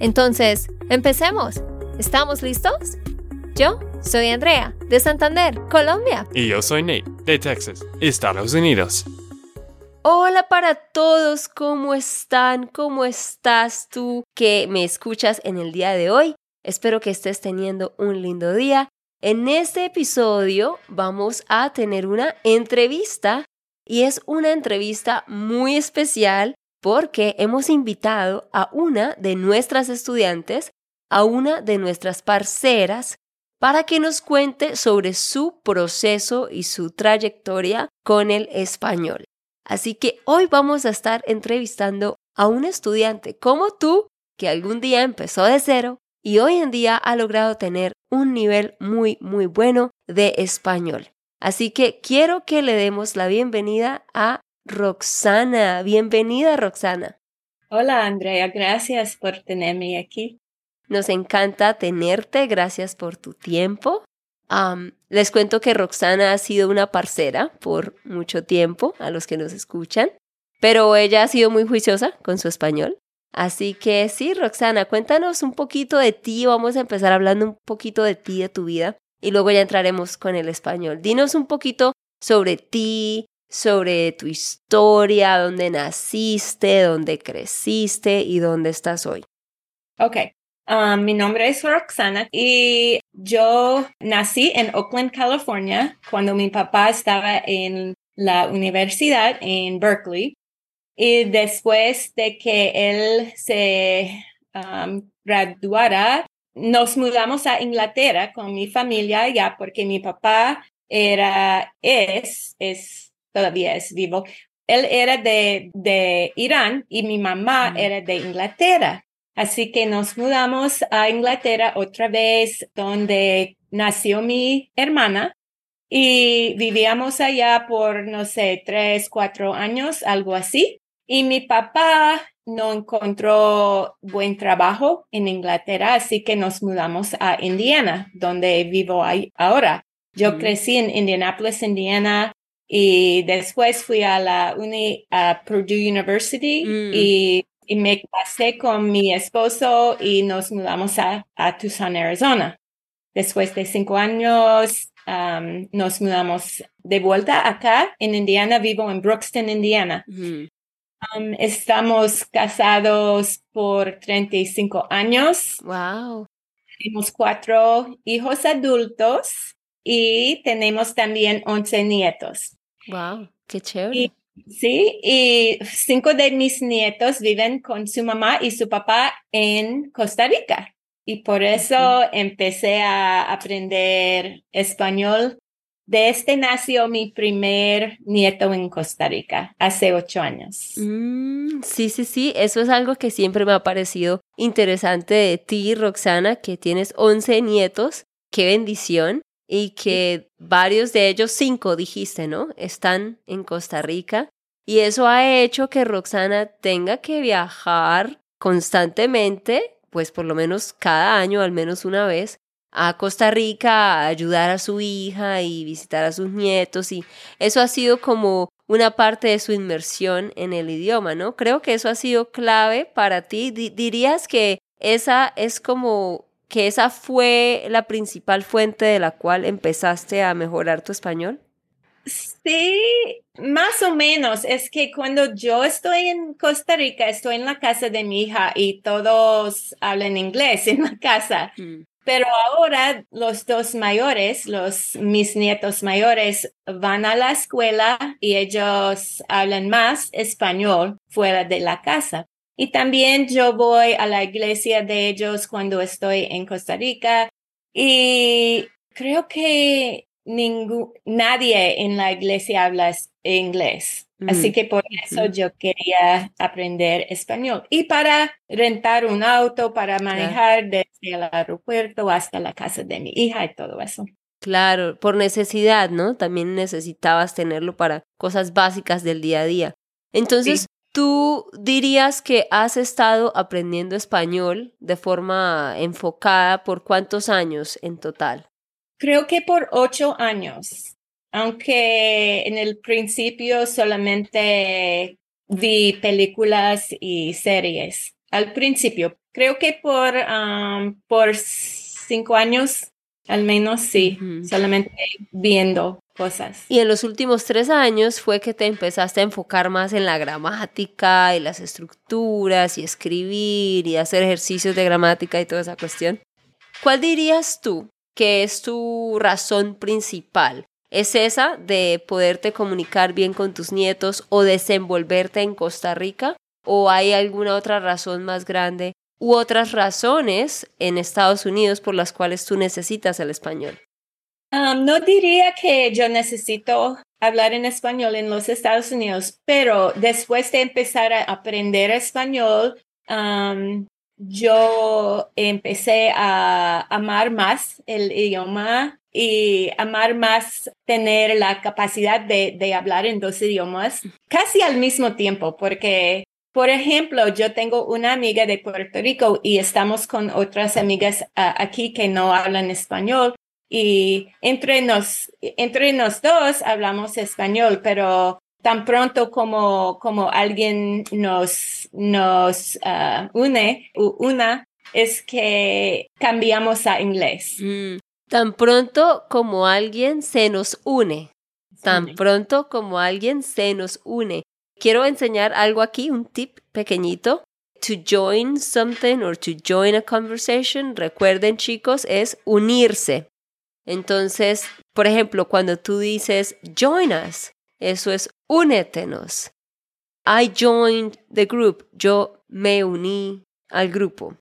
Entonces, empecemos. ¿Estamos listos? Yo soy Andrea, de Santander, Colombia. Y yo soy Nate, de Texas, Estados Unidos. Hola para todos, ¿cómo están? ¿Cómo estás tú que me escuchas en el día de hoy? Espero que estés teniendo un lindo día en este episodio vamos a tener una entrevista y es una entrevista muy especial porque hemos invitado a una de nuestras estudiantes, a una de nuestras parceras, para que nos cuente sobre su proceso y su trayectoria con el español. Así que hoy vamos a estar entrevistando a un estudiante como tú que algún día empezó de cero y hoy en día ha logrado tener un nivel muy, muy bueno de español. Así que quiero que le demos la bienvenida a Roxana. Bienvenida, Roxana. Hola, Andrea. Gracias por tenerme aquí. Nos encanta tenerte. Gracias por tu tiempo. les cuento que Roxana ha sido una parcera por mucho tiempo a los que nos escuchan, pero ella ha sido muy juiciosa con su español. Así que sí, Roxana, cuéntanos un poquito de ti. Vamos a empezar hablando un poquito de ti, de tu vida, y luego ya entraremos con el español. Dinos un poquito sobre ti, sobre tu historia, dónde naciste, dónde creciste y dónde estás hoy. Ok, um, mi nombre es Roxana y yo nací en Oakland, California, cuando mi papá estaba en la universidad en Berkeley. Y después de que él se um, graduara, nos mudamos a Inglaterra con mi familia ya porque mi papá era, es, es, todavía es vivo. Él era de, de Irán y mi mamá era de Inglaterra. Así que nos mudamos a Inglaterra otra vez donde nació mi hermana y vivíamos allá por, no sé, tres, cuatro años, algo así. Y mi papá no encontró buen trabajo en Inglaterra, así que nos mudamos a Indiana, donde vivo ahora. Yo mm. crecí en Indianapolis, Indiana, y después fui a la uni, a Purdue University mm. y, me casé con mi esposo y nos mudamos a, Tucson, Arizona. Después de cinco años, um, nos mudamos de vuelta acá en Indiana. Vivo en Brookston, Indiana. Um, estamos casados por 35 años. Wow. Tenemos cuatro hijos adultos y tenemos también 11 nietos. Wow, qué chévere. sí, y cinco de mis nietos viven con su mamá y su papá en Costa Rica. Y por eso empecé a aprender español de este nació mi primer nieto en Costa Rica hace ocho años. Mm, sí, sí, sí, eso es algo que siempre me ha parecido interesante de ti, Roxana, que tienes once nietos. Qué bendición. Y que varios de ellos, cinco dijiste, ¿no? Están en Costa Rica. Y eso ha hecho que Roxana tenga que viajar constantemente, pues por lo menos cada año, al menos una vez, a Costa Rica a ayudar a su hija y visitar a sus nietos y eso ha sido como una parte de su inmersión en el idioma, ¿no? Creo que eso ha sido clave para ti. ¿Dirías que esa es como que esa fue la principal fuente de la cual empezaste a mejorar tu español? Sí, más o menos. Es que cuando yo estoy en Costa Rica, estoy en la casa de mi hija y todos hablan inglés en la casa. Mm. Pero ahora los dos mayores, los mis nietos mayores, van a la escuela y ellos hablan más español fuera de la casa. Y también yo voy a la iglesia de ellos cuando estoy en Costa Rica y creo que nadie en la iglesia habla inglés. Así que por eso yo quería aprender español. Y para rentar un auto, para manejar desde el aeropuerto hasta la casa de mi hija y todo eso. Claro, por necesidad, ¿no? También necesitabas tenerlo para cosas básicas del día a día. Entonces, ¿tú dirías que has estado aprendiendo español de forma enfocada por cuántos años en total? Creo que por ocho años, aunque en el principio solamente vi películas y series. Al principio, creo que por, por cinco años, al menos sí, solamente viendo cosas. Y en los últimos tres años fue que te empezaste a enfocar más en la gramática y las estructuras y escribir y hacer ejercicios de gramática y toda esa cuestión. ¿Cuál dirías tú que es tu razón principal? ¿Es esa de poderte comunicar bien con tus nietos o desenvolverte en Costa Rica? ¿O hay alguna otra razón más grande u otras razones en Estados Unidos por las cuales tú necesitas el español? Um, no diría que yo necesito hablar en español en los Estados Unidos, pero después de empezar a aprender español, um, yo empecé a amar más el idioma y amar más tener la capacidad de, de, hablar en dos idiomas casi al mismo tiempo, porque, por ejemplo, yo tengo una amiga de Puerto Rico y estamos con otras amigas ah, aquí que no hablan español y entre nos, entre nos dos hablamos español, pero tan pronto como, como alguien nos, nos uh, une, una, es que cambiamos a inglés. Mm, tan pronto como alguien se nos une. Tan pronto como alguien se nos une. Quiero enseñar algo aquí, un tip pequeñito. To join something or to join a conversation, recuerden chicos, es unirse. Entonces, por ejemplo, cuando tú dices join us, eso es únetenos. I joined the group. Yo me uní al grupo.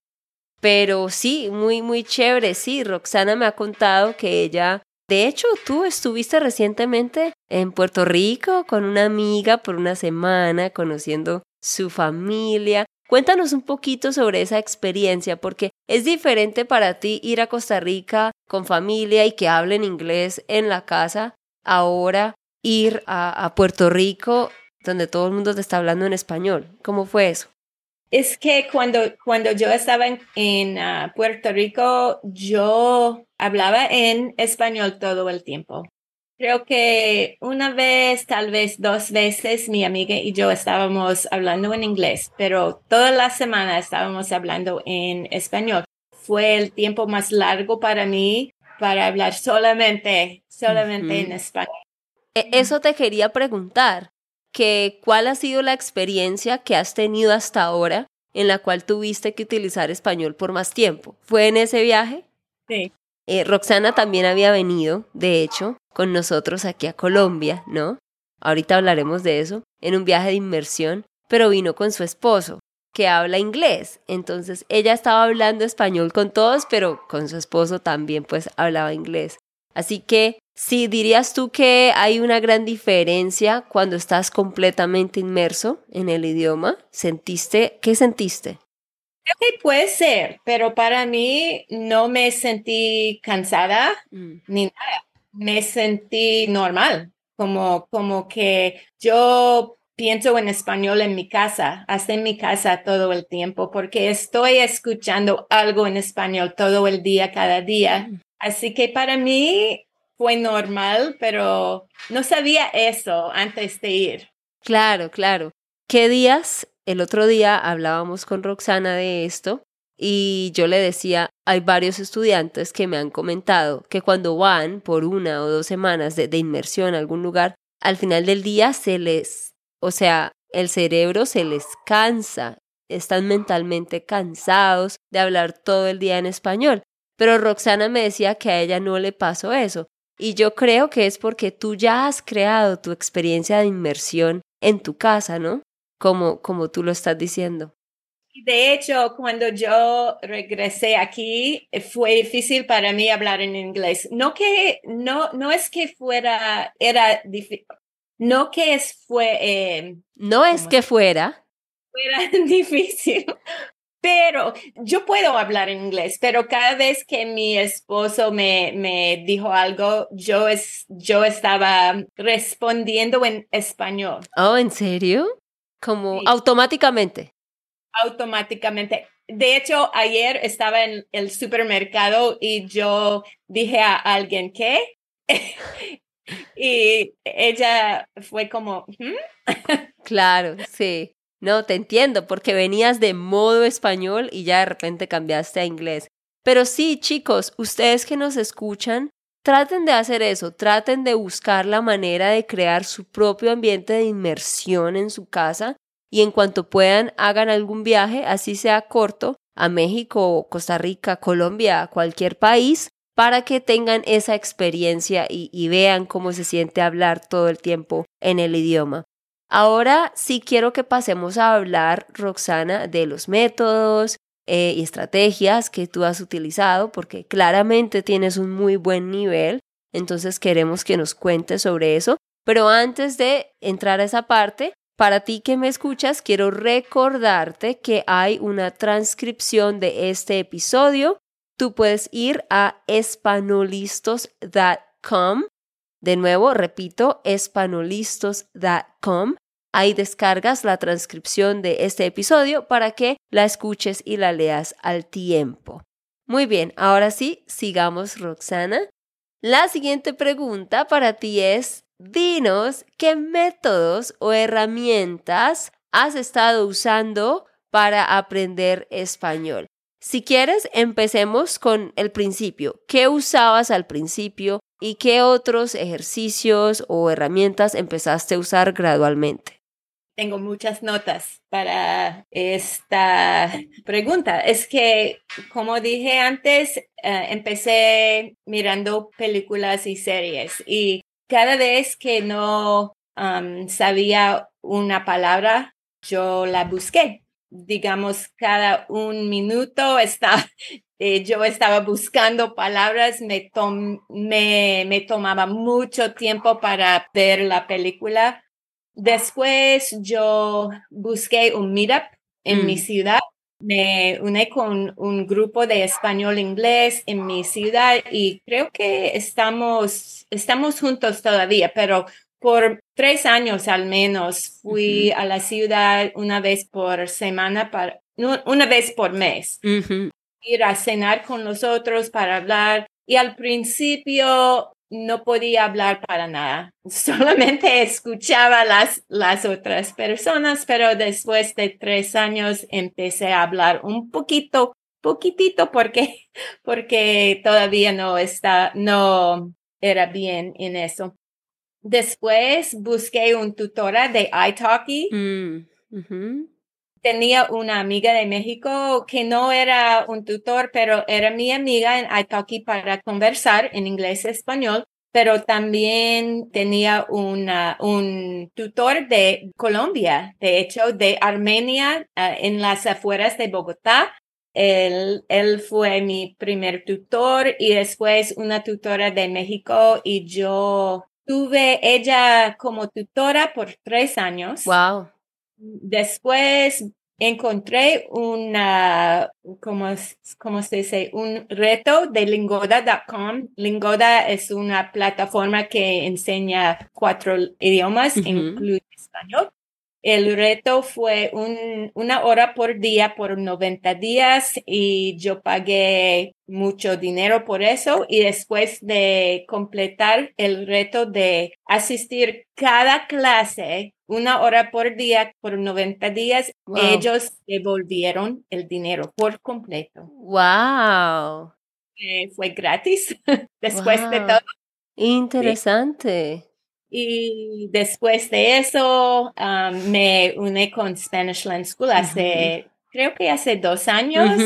Pero sí, muy, muy chévere. Sí, Roxana me ha contado que ella, de hecho, tú estuviste recientemente en Puerto Rico con una amiga por una semana, conociendo su familia. Cuéntanos un poquito sobre esa experiencia, porque es diferente para ti ir a Costa Rica con familia y que hablen inglés en la casa ahora ir a, Puerto Rico donde todo el mundo te está hablando en español. ¿Cómo fue eso? Es que cuando, cuando yo estaba en, ah, Puerto Rico, yo hablaba en español todo el tiempo. Creo que una vez, tal vez dos veces, mi amiga y yo estábamos hablando en inglés, pero toda la semana estábamos hablando en español. Fue el tiempo más largo para mí para hablar solamente, solamente en español. E, eso te quería preguntar, que cuál ha sido la experiencia que has tenido hasta ahora en la cual tuviste que utilizar español por más tiempo. ¿Fue en ese viaje? Sí. Eh, Roxana también había venido, de hecho, con nosotros aquí a Colombia, ¿no? Ahorita hablaremos de eso, en un viaje de inmersión, pero vino con su esposo, que habla inglés. Entonces ella estaba hablando español con todos, pero con su esposo también pues hablaba inglés. Así que Sí, dirías tú que hay una gran diferencia cuando estás completamente inmerso en el idioma. ¿Sentiste? ¿Qué sentiste? Creo que puede ser, pero para mí no me sentí cansada mm. ni nada. Me sentí normal, como, como que yo pienso en español en mi casa, hasta en mi casa todo el tiempo, porque estoy escuchando algo en español todo el día, cada día. Mm. Así que para mí fue normal, pero no sabía eso antes de ir. Claro, claro. ¿Qué días? El otro día hablábamos con Roxana de esto y yo le decía, hay varios estudiantes que me han comentado que cuando van por una o dos semanas de, de inmersión a algún lugar, al final del día se les, o sea, el cerebro se les cansa, están mentalmente cansados de hablar todo el día en español. Pero Roxana me decía que a ella no le pasó eso, y yo creo que es porque tú ya has creado tu experiencia de inmersión en tu casa, ¿no? Como, como tú lo estás diciendo. De hecho, cuando yo regresé aquí, fue difícil para mí hablar en inglés. No que, no, no es que fuera, era difícil. no que es fue eh, no es que fuera fuera difícil, pero yo puedo hablar en inglés, pero cada vez que mi esposo me, me dijo algo, yo, es, yo estaba respondiendo en español. Oh, ¿en serio? Como automáticamente. Automáticamente. De hecho, ayer estaba en el supermercado y yo dije a alguien, ¿qué? y ella fue como, claro, sí. No, te entiendo, porque venías de modo español y ya de repente cambiaste a inglés. Pero sí, chicos, ustedes que nos escuchan, traten de hacer eso, traten de buscar la manera de crear su propio ambiente de inmersión en su casa y en cuanto puedan hagan algún viaje, así sea corto, a México, Costa Rica, Colombia, cualquier país, para que tengan esa experiencia y, y vean cómo se siente hablar todo el tiempo en el idioma. Ahora sí quiero que pasemos a hablar, Roxana, de los métodos eh, y estrategias que tú has utilizado, porque claramente tienes un muy buen nivel, entonces queremos que nos cuentes sobre eso. Pero antes de entrar a esa parte, para ti que me escuchas, quiero recordarte que hay una transcripción de este episodio. Tú puedes ir a espanolistos.com. De nuevo, repito, espanolistos.com Ahí descargas la transcripción de este episodio para que la escuches y la leas al tiempo. Muy bien, ahora sí, sigamos Roxana. La siguiente pregunta para ti es, dinos qué métodos o herramientas has estado usando para aprender español. Si quieres, empecemos con el principio. ¿Qué usabas al principio y qué otros ejercicios o herramientas empezaste a usar gradualmente? Tengo muchas notas para esta pregunta. Es que, como dije antes, eh, empecé mirando películas y series y cada vez que no sabía una palabra, yo la busqué. Digamos, cada un minuto está, eh, yo estaba buscando palabras, me, me, me tomaba mucho tiempo para ver la película Después yo busqué un meetup en mi mm. ciudad. Me uní con un grupo de español inglés en mi ciudad y creo que estamos, estamos juntos todavía, pero por tres años al menos fui a la ciudad una vez por semana, para, una vez por mes. Ir a cenar con nosotros para hablar. Y al principio no podía hablar para nada, solamente escuchaba las, las otras personas, pero después de tres años empecé a hablar un poquito, poquitito, porque, porque todavía no está, no era bien en eso. Después busqué un tutora de iTalki. Mm, Tenía una amiga de México que no era un tutor, pero era mi amiga en Italki para conversar en inglés y español pero también tenía una, un tutor de Colombia, de hecho, de Armenia, ah, en las afueras de Bogotá. Él, él fue mi primer tutor y después una tutora de México y yo tuve ella como tutora por tres años. Wow. Después encontré una, como, como se dice? Un reto de lingoda.com. Lingoda es una plataforma que enseña cuatro idiomas, incluye español. El reto fue un, una hora por día por 90 días y yo pagué mucho dinero por eso y después de completar el reto de asistir cada clase una hora por día por 90 días, ellos devolvieron el dinero por completo. Wow. Eh, fue gratis después de todo. Interesante. Y después de eso um, me uní con Spanish Land School hace, creo que hace dos años.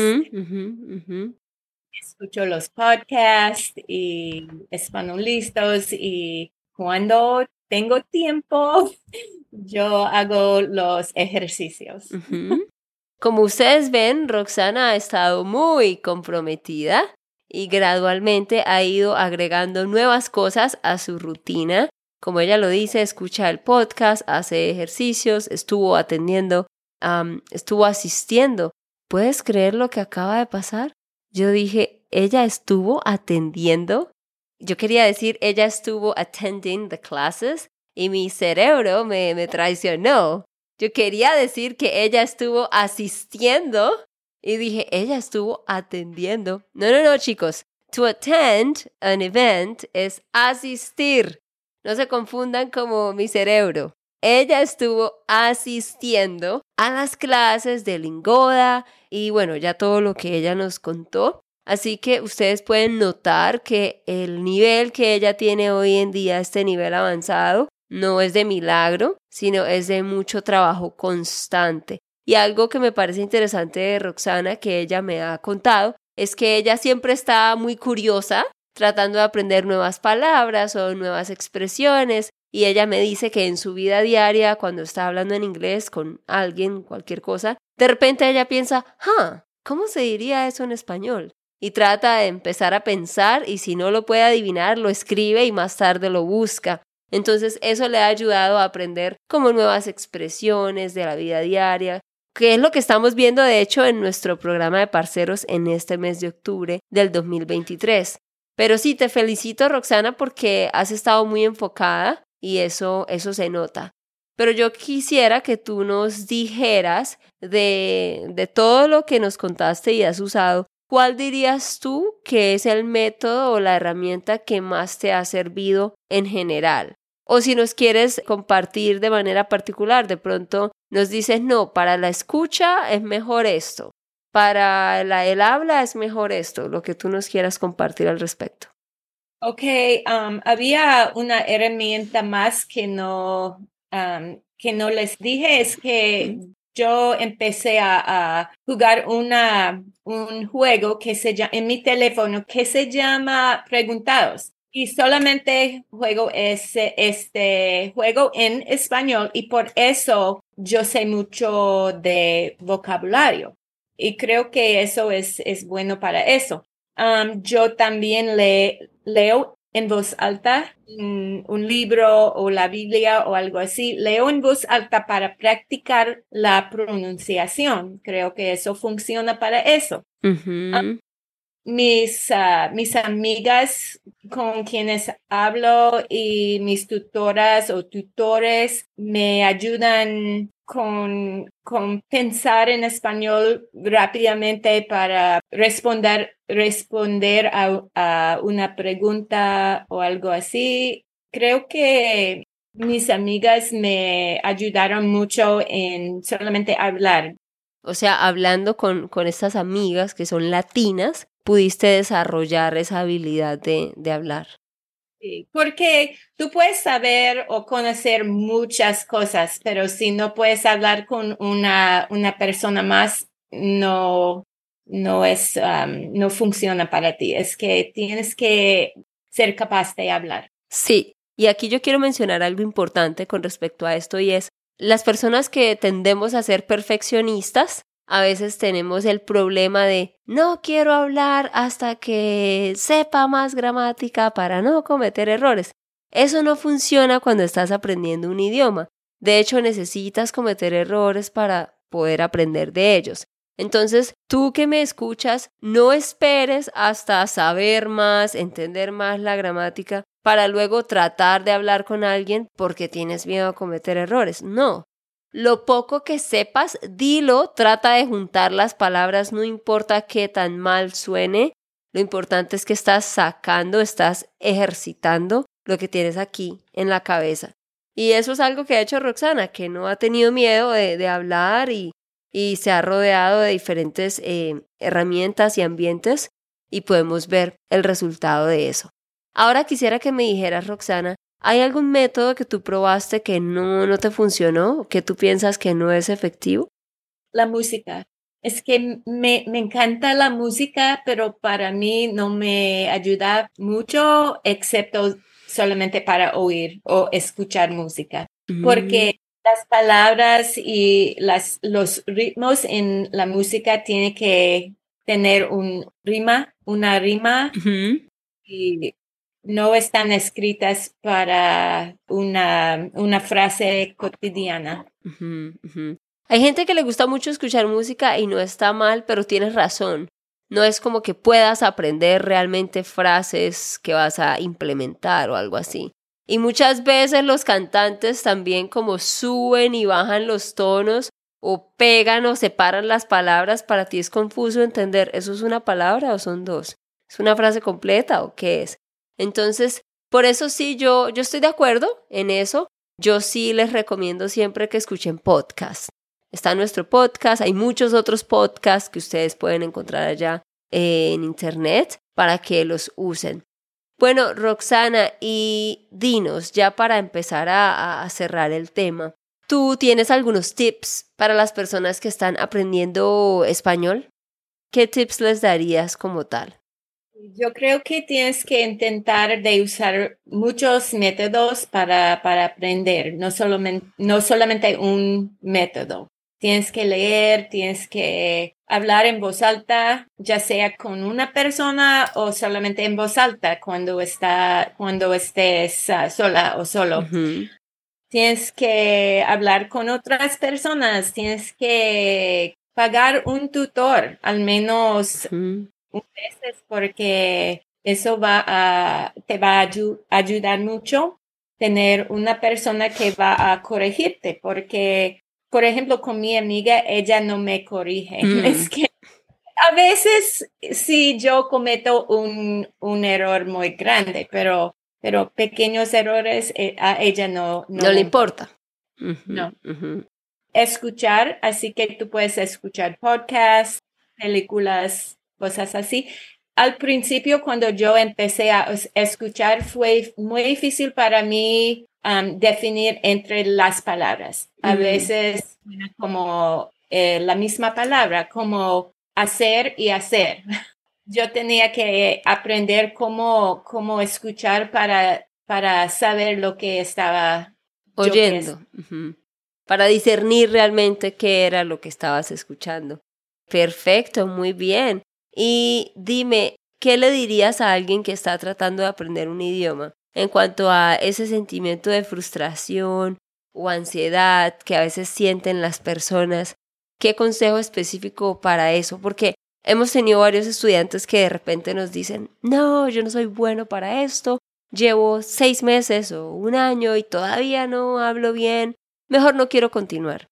Escucho los podcasts y españolistas y cuando tengo tiempo, yo hago los ejercicios. Como ustedes ven, Roxana ha estado muy comprometida y gradualmente ha ido agregando nuevas cosas a su rutina como ella lo dice, escucha el podcast, hace ejercicios, estuvo atendiendo, estuvo asistiendo. ¿Puedes creer lo que acaba de pasar? Yo dije, ella estuvo atendiendo. Yo quería decir, ella estuvo attending the classes y mi cerebro me, me traicionó. Yo quería decir que ella estuvo asistiendo y dije, ella estuvo atendiendo. No, no, no, chicos. To attend an event es asistir. No se confundan como mi cerebro. Ella estuvo asistiendo a las clases de Lingoda y bueno, ya todo lo que ella nos contó. Así que ustedes pueden notar que el nivel que ella tiene hoy en día, este nivel avanzado, no es de milagro, sino es de mucho trabajo constante. Y algo que me parece interesante de Roxana, que ella me ha contado, es que ella siempre está muy curiosa, tratando de aprender nuevas palabras o nuevas expresiones. Y ella me dice que en su vida diaria, cuando está hablando en inglés con alguien, cualquier cosa, de repente ella piensa, ¿cómo se diría eso en español? Y trata de empezar a pensar y si no lo puede adivinar, lo escribe y más tarde lo busca. Entonces eso le ha ayudado a aprender como nuevas expresiones de la vida diaria, que es lo que estamos viendo de hecho en nuestro programa de parceros en este mes de octubre del 2023. Pero sí, te felicito Roxana porque has estado muy enfocada y eso, eso se nota. Pero yo quisiera que tú nos dijeras de, de todo lo que nos contaste y has usado, ¿cuál dirías tú que es el método o la herramienta que más te ha servido en general? O si nos quieres compartir de manera particular, de pronto nos dices, no, para la escucha es mejor esto, para el habla es mejor esto, lo que tú nos quieras compartir al respecto. Ok, um, había una herramienta más que no, um, que no les dije, es que yo empecé a, a, jugar una, un juego que se llama, en mi teléfono que se llama Preguntados y solamente juego ese, este juego en español y por eso yo sé mucho de vocabulario y creo que eso es, es bueno para eso. Um, yo también le, leo en voz alta un, un, libro o la Biblia o algo así. Leo en voz alta para practicar la pronunciación. Creo que eso funciona para eso mis, uh, mis amigas con quienes hablo y mis tutoras o tutores me ayudan con, pensar en español rápidamente para responder, responder a, a una pregunta o algo así. Creo que mis amigas me ayudaron mucho en solamente hablar. O sea, hablando con, con estas amigas que son latinas, pudiste desarrollar esa habilidad de, de hablar? Porque tú puedes saber o conocer muchas cosas, pero si no puedes hablar con una, una persona más, no, no es, um, no funciona para ti. Es que tienes que ser capaz de hablar. Sí, y aquí yo quiero mencionar algo importante con respecto a esto y es las personas que tendemos a ser perfeccionistas a veces tenemos el problema de no quiero hablar hasta que sepa más gramática para no cometer errores. Eso no funciona cuando estás aprendiendo un idioma. De hecho, necesitas cometer errores para poder aprender de ellos. Entonces, tú que me escuchas, no esperes hasta saber más, entender más la gramática, para luego tratar de hablar con alguien porque tienes miedo a cometer errores. No, lo poco que sepas, dilo, trata de juntar las palabras, no importa qué tan mal suene, lo importante es que estás sacando, estás ejercitando lo que tienes aquí en la cabeza. Y eso es algo que ha hecho Roxana, que no ha tenido miedo de, hablar y, se ha rodeado de diferentes eh, herramientas y ambientes y podemos ver el resultado de eso. Ahora quisiera que me dijeras, Roxana, ¿Hay algún método que tú probaste que no, no te funcionó, que tú piensas que no es efectivo? La música. Es que me, me encanta la música, pero para mí no me ayuda mucho, excepto solamente para oír o escuchar música. Porque mm. las palabras y las, los ritmos en la música tienen que tener un rima, una rima. Y no están escritas para una, una frase cotidiana. Hay gente que le gusta mucho escuchar música y no está mal, pero tienes razón. No es como que puedas aprender realmente frases que vas a implementar o algo así. Y muchas veces los cantantes también como suben y bajan los tonos o pegan o separan las palabras, para ti es confuso entender, ¿eso es una palabra o son dos? ¿Es una frase completa o qué es? Entonces, por eso sí, yo, yo estoy de acuerdo en eso. Yo sí les recomiendo siempre que escuchen podcast. Está nuestro podcast, hay muchos otros podcasts que ustedes pueden encontrar allá en internet para que los usen. Bueno, Roxana, y dinos, ya para empezar a, a, cerrar el tema, ¿tú tienes algunos tips para las personas que están aprendiendo español? ¿Qué tips les darías como tal? Yo creo que tienes que intentar de usar muchos métodos para, para aprender, no solamente, no solamente un método. Tienes que leer, tienes que hablar en voz alta, ya sea con una persona o solamente en voz alta cuando está, cuando estés uh, sola o solo. Uh -huh. Tienes que hablar con otras personas, tienes que pagar un tutor al menos uh -huh. Veces porque eso va a, te va a ayu ayudar mucho tener una persona que va a corregirte porque por ejemplo, con mi amiga, ella no me corrige. Mm. Es que a veces sí yo cometo un, un error muy grande, pero, pero pequeños errores eh, a ella no, no, no le importa. Uh -huh, no. Uh -huh. Escuchar, así que tú puedes escuchar podcasts, películas, cosas así. Al principio, cuando yo empecé a escuchar, fue muy difícil para mí um, definir entre las palabras. A mm. veces como eh, la misma palabra, como hacer y hacer. Yo tenía que aprender cómo, cómo escuchar para, para saber lo que estaba oyendo, uh -huh. para discernir realmente qué era lo que estabas escuchando. Perfecto, muy bien. Y dime, ¿qué le dirías a alguien que está tratando de aprender un idioma? en cuanto a ese sentimiento de frustración o ansiedad que a veces sienten las personas. ¿Qué consejo específico para eso? Porque hemos tenido varios estudiantes que de repente nos dicen, no, yo no soy bueno para esto, llevo seis meses o un año y todavía no hablo bien, mejor no quiero continuar.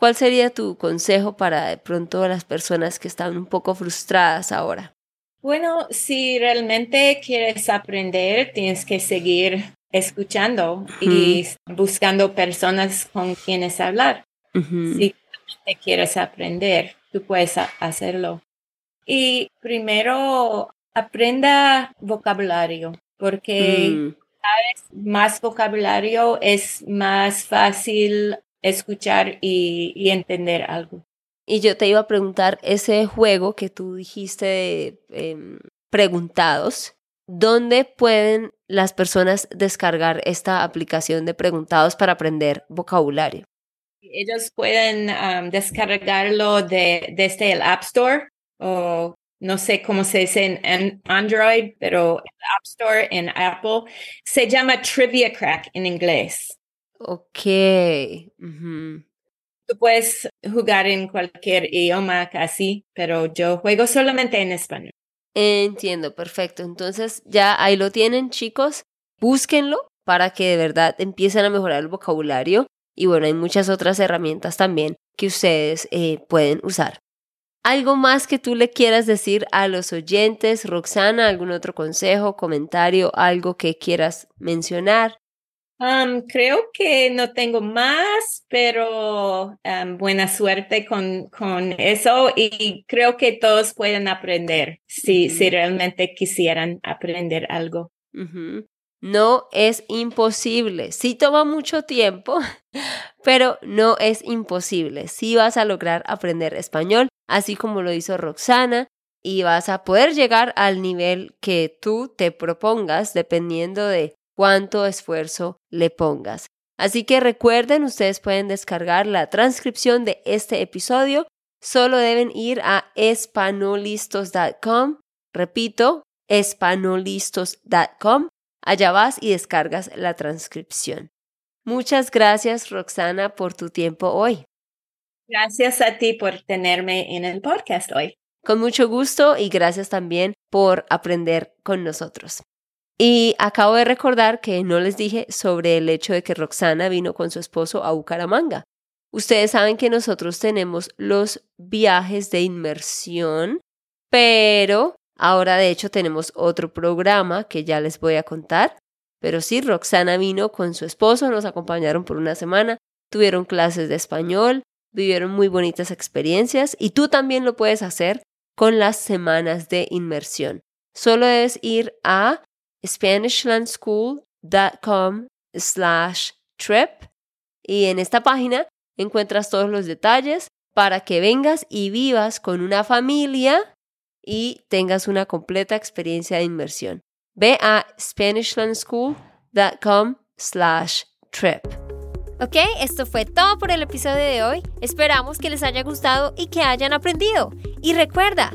¿Cuál sería tu consejo para de pronto las personas que están un poco frustradas ahora? Bueno, si realmente quieres aprender, tienes que seguir escuchando uh -huh. y buscando personas con quienes hablar. Uh -huh. Si te quieres aprender, tú puedes hacerlo. Y primero, aprenda vocabulario, porque mm. sabes más vocabulario es más fácil escuchar y, y entender algo. Y yo te iba a preguntar ese juego que tú dijiste de eh, preguntados, ¿dónde pueden las personas descargar esta aplicación de preguntados para aprender vocabulario? Ellos pueden um, descargarlo de, desde el App Store o no sé cómo se dice en Android, pero en App Store en Apple. Se llama Trivia Crack en inglés. Ok. Uh -huh. Tú puedes jugar en cualquier idioma casi, pero yo juego solamente en español. Entiendo, perfecto. Entonces ya ahí lo tienen, chicos. Búsquenlo para que de verdad empiecen a mejorar el vocabulario. Y bueno, hay muchas otras herramientas también que ustedes eh, pueden usar. ¿Algo más que tú le quieras decir a los oyentes, Roxana? ¿Algún otro consejo, comentario, algo que quieras mencionar? Um, creo que no tengo más, pero um, buena suerte con, con eso y creo que todos pueden aprender si, uh -huh. si realmente quisieran aprender algo. Uh -huh. No es imposible. Sí toma mucho tiempo, pero no es imposible. Sí vas a lograr aprender español, así como lo hizo Roxana, y vas a poder llegar al nivel que tú te propongas dependiendo de cuánto esfuerzo le pongas. Así que recuerden, ustedes pueden descargar la transcripción de este episodio. Solo deben ir a espanolistos.com. Repito, espanolistos.com allá vas y descargas la transcripción. Muchas gracias, Roxana, por tu tiempo hoy. Gracias a ti por tenerme en el podcast hoy. Con mucho gusto y gracias también por aprender con nosotros. Y acabo de recordar que no les dije sobre el hecho de que Roxana vino con su esposo a Bucaramanga. Ustedes saben que nosotros tenemos los viajes de inmersión, pero ahora de hecho tenemos otro programa que ya les voy a contar. Pero sí, Roxana vino con su esposo, nos acompañaron por una semana, tuvieron clases de español, vivieron muy bonitas experiencias y tú también lo puedes hacer con las semanas de inmersión. Solo debes ir a SpanishLandSchool.com slash trip y en esta página encuentras todos los detalles para que vengas y vivas con una familia y tengas una completa experiencia de inmersión. Ve a SpanishLandSchool.com slash trip. Ok, esto fue todo por el episodio de hoy. Esperamos que les haya gustado y que hayan aprendido. Y recuerda,